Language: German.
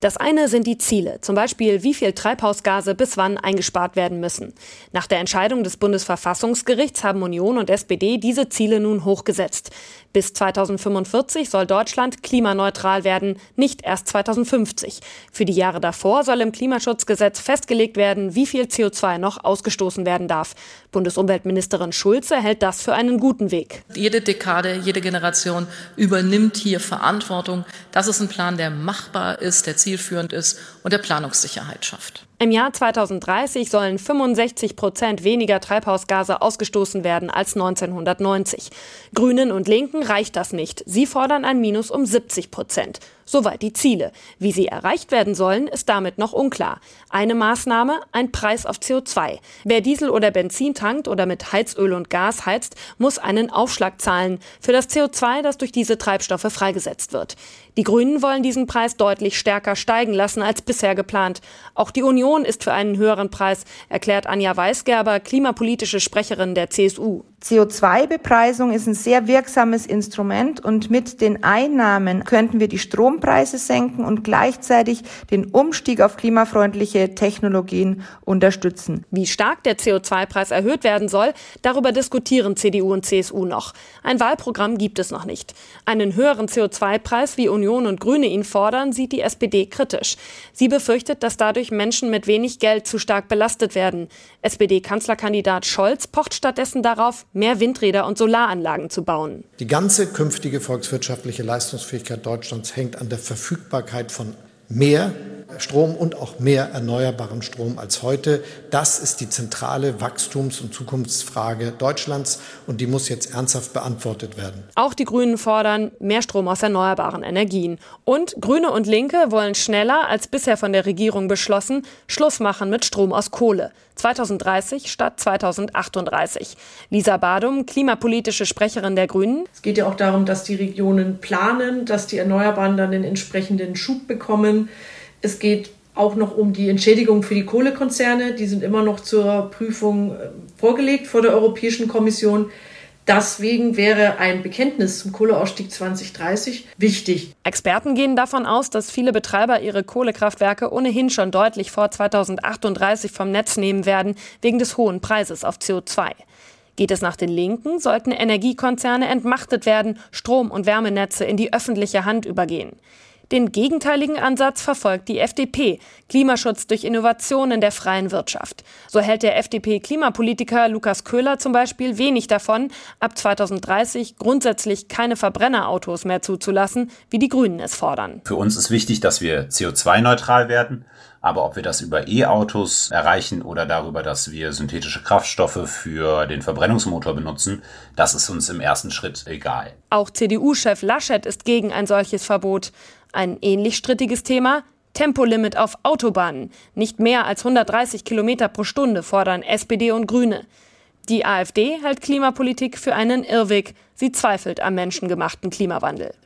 Das eine sind die Ziele, zum Beispiel wie viel Treibhausgase bis wann eingespart werden müssen. Nach der Entscheidung des Bundesverfassungsgerichts haben Union und SPD diese Ziele nun hochgesetzt. Bis 2045 soll Deutschland klimaneutral werden, nicht erst 2050. Für die Jahre davor soll im Klimaschutzgesetz festgelegt werden, wie viel CO2 noch ausgestoßen werden darf. Bundesumweltministerin Schulze hält das für einen guten Weg. Jede Dekade, jede Generation übernimmt hier Verantwortung. Das ist ein Plan, der machbar ist, der zielführend ist und der Planungssicherheit schafft. Im Jahr 2030 sollen 65 Prozent weniger Treibhausgase ausgestoßen werden als 1990. Grünen und Linken reicht das nicht. Sie fordern ein Minus um 70 Prozent. Soweit die Ziele. Wie sie erreicht werden sollen, ist damit noch unklar. Eine Maßnahme, ein Preis auf CO2. Wer Diesel oder Benzin tankt oder mit Heizöl und Gas heizt, muss einen Aufschlag zahlen für das CO2, das durch diese Treibstoffe freigesetzt wird. Die Grünen wollen diesen Preis deutlich stärker steigen lassen als bisher geplant. Auch die Union ist für einen höheren Preis, erklärt Anja Weisgerber, klimapolitische Sprecherin der CSU. CO2-Bepreisung ist ein sehr wirksames Instrument und mit den Einnahmen könnten wir die Strompreise senken und gleichzeitig den Umstieg auf klimafreundliche Technologien unterstützen. Wie stark der CO2-Preis erhöht werden soll, darüber diskutieren CDU und CSU noch. Ein Wahlprogramm gibt es noch nicht. Einen höheren CO2-Preis, wie Union und Grüne ihn fordern, sieht die SPD kritisch. Sie befürchtet, dass dadurch Menschen mit wenig Geld zu stark belastet werden. SPD-Kanzlerkandidat Scholz pocht stattdessen darauf, mehr Windräder und Solaranlagen zu bauen. Die ganze künftige volkswirtschaftliche Leistungsfähigkeit Deutschlands hängt an der Verfügbarkeit von mehr Strom und auch mehr erneuerbaren Strom als heute. Das ist die zentrale Wachstums- und Zukunftsfrage Deutschlands und die muss jetzt ernsthaft beantwortet werden. Auch die Grünen fordern mehr Strom aus erneuerbaren Energien. Und Grüne und Linke wollen schneller als bisher von der Regierung beschlossen Schluss machen mit Strom aus Kohle. 2030 statt 2038. Lisa Badum, klimapolitische Sprecherin der Grünen. Es geht ja auch darum, dass die Regionen planen, dass die Erneuerbaren dann den entsprechenden Schub bekommen. Es geht auch noch um die Entschädigung für die Kohlekonzerne. Die sind immer noch zur Prüfung äh, vorgelegt vor der Europäischen Kommission. Deswegen wäre ein Bekenntnis zum Kohleausstieg 2030 wichtig. Experten gehen davon aus, dass viele Betreiber ihre Kohlekraftwerke ohnehin schon deutlich vor 2038 vom Netz nehmen werden, wegen des hohen Preises auf CO2. Geht es nach den Linken, sollten Energiekonzerne entmachtet werden, Strom- und Wärmenetze in die öffentliche Hand übergehen. Den gegenteiligen Ansatz verfolgt die FDP, Klimaschutz durch Innovation in der freien Wirtschaft. So hält der FDP-Klimapolitiker Lukas Köhler zum Beispiel wenig davon, ab 2030 grundsätzlich keine Verbrennerautos mehr zuzulassen, wie die Grünen es fordern. Für uns ist wichtig, dass wir CO2-neutral werden. Aber ob wir das über E-Autos erreichen oder darüber, dass wir synthetische Kraftstoffe für den Verbrennungsmotor benutzen, das ist uns im ersten Schritt egal. Auch CDU-Chef Laschet ist gegen ein solches Verbot. Ein ähnlich strittiges Thema Tempolimit auf Autobahnen. Nicht mehr als 130 Kilometer pro Stunde fordern SPD und Grüne. Die AfD hält Klimapolitik für einen Irrweg. Sie zweifelt am menschengemachten Klimawandel.